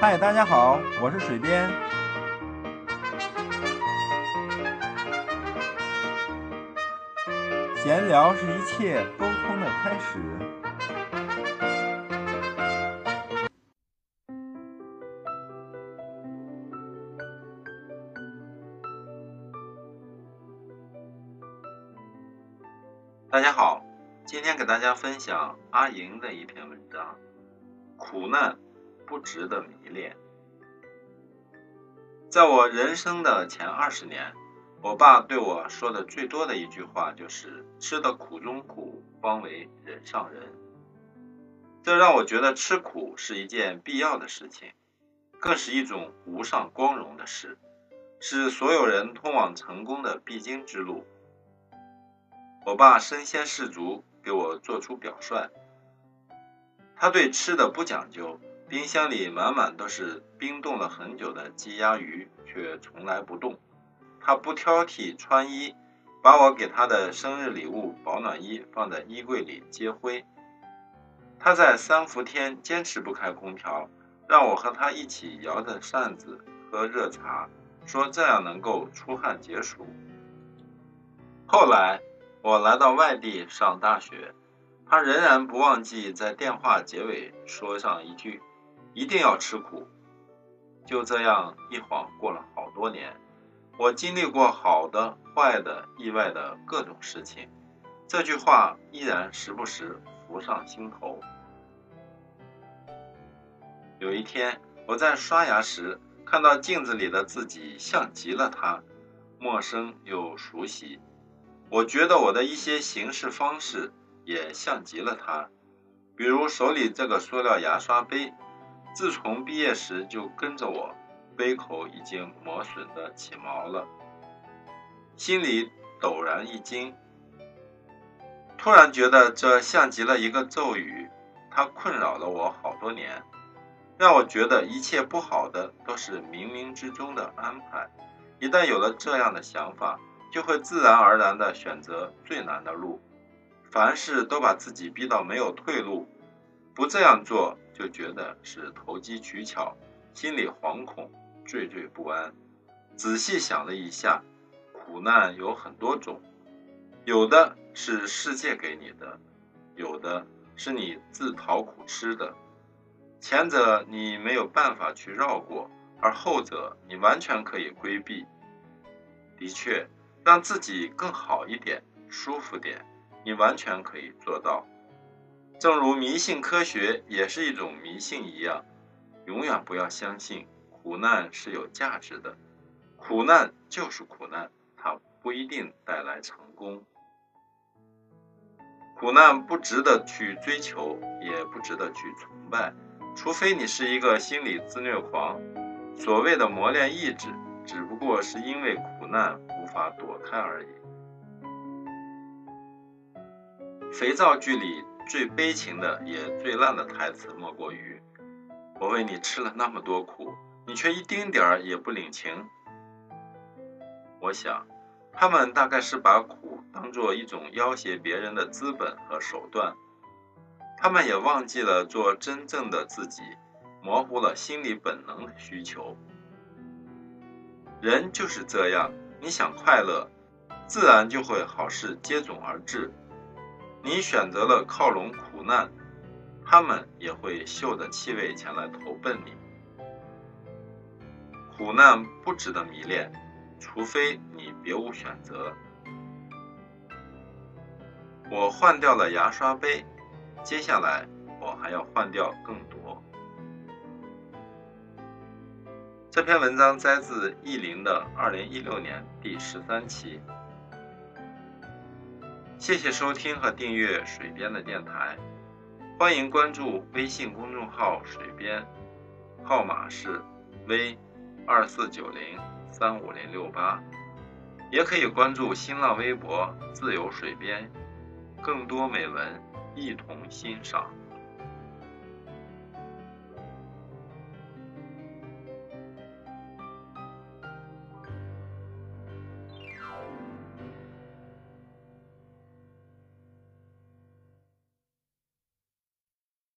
嗨，大家好，我是水边。闲聊是一切沟通的开始。大家好，今天给大家分享阿莹的一篇文章：苦难不值得迷恋。在我人生的前二十年。我爸对我说的最多的一句话就是“吃的苦中苦，方为人上人”。这让我觉得吃苦是一件必要的事情，更是一种无上光荣的事，是所有人通往成功的必经之路。我爸身先士卒，给我做出表率。他对吃的不讲究，冰箱里满满都是冰冻了很久的鸡鸭鱼，却从来不动。他不挑剔穿衣，把我给他的生日礼物保暖衣放在衣柜里接灰。他在三伏天坚持不开空调，让我和他一起摇着扇子喝热茶，说这样能够出汗解暑。后来我来到外地上大学，他仍然不忘记在电话结尾说上一句：“一定要吃苦。”就这样一晃过了好多年。我经历过好的、坏的、意外的各种事情，这句话依然时不时浮上心头。有一天，我在刷牙时看到镜子里的自己，像极了他，陌生又熟悉。我觉得我的一些行事方式也像极了他，比如手里这个塑料牙刷杯，自从毕业时就跟着我。杯口已经磨损的起毛了，心里陡然一惊，突然觉得这像极了一个咒语，它困扰了我好多年，让我觉得一切不好的都是冥冥之中的安排。一旦有了这样的想法，就会自然而然地选择最难的路，凡事都把自己逼到没有退路，不这样做就觉得是投机取巧，心里惶恐。惴惴不安。仔细想了一下，苦难有很多种，有的是世界给你的，有的是你自讨苦吃的。前者你没有办法去绕过，而后者你完全可以规避。的确，让自己更好一点、舒服点，你完全可以做到。正如迷信科学也是一种迷信一样，永远不要相信。苦难是有价值的，苦难就是苦难，它不一定带来成功。苦难不值得去追求，也不值得去崇拜，除非你是一个心理自虐狂。所谓的磨练意志，只不过是因为苦难无法躲开而已。肥皂剧里最悲情的也最烂的台词，莫过于：“我为你吃了那么多苦。”你却一丁点儿也不领情。我想，他们大概是把苦当做一种要挟别人的资本和手段。他们也忘记了做真正的自己，模糊了心理本能的需求。人就是这样，你想快乐，自然就会好事接踵而至。你选择了靠拢苦难，他们也会嗅着气味前来投奔你。苦难不值得迷恋，除非你别无选择。我换掉了牙刷杯，接下来我还要换掉更多。这篇文章摘自意林的二零一六年第十三期。谢谢收听和订阅水边的电台，欢迎关注微信公众号“水边”，号码是 V。二四九零三五零六八，也可以关注新浪微博“自由水边”，更多美文一同欣赏。